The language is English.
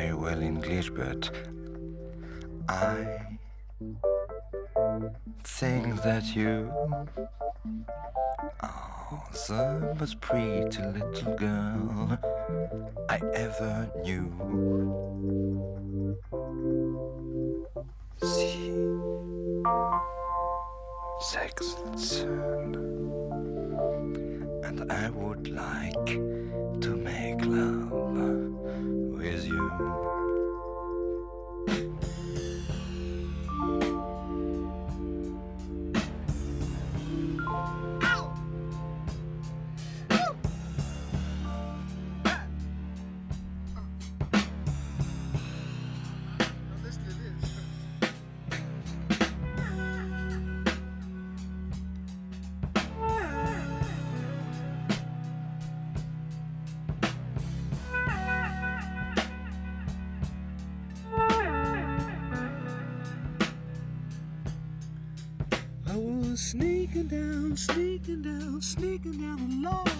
very well English, but I think that you are the most pretty little girl I ever knew. See, sex and and I would like sneaking down, sneaking down, sneaking down a long,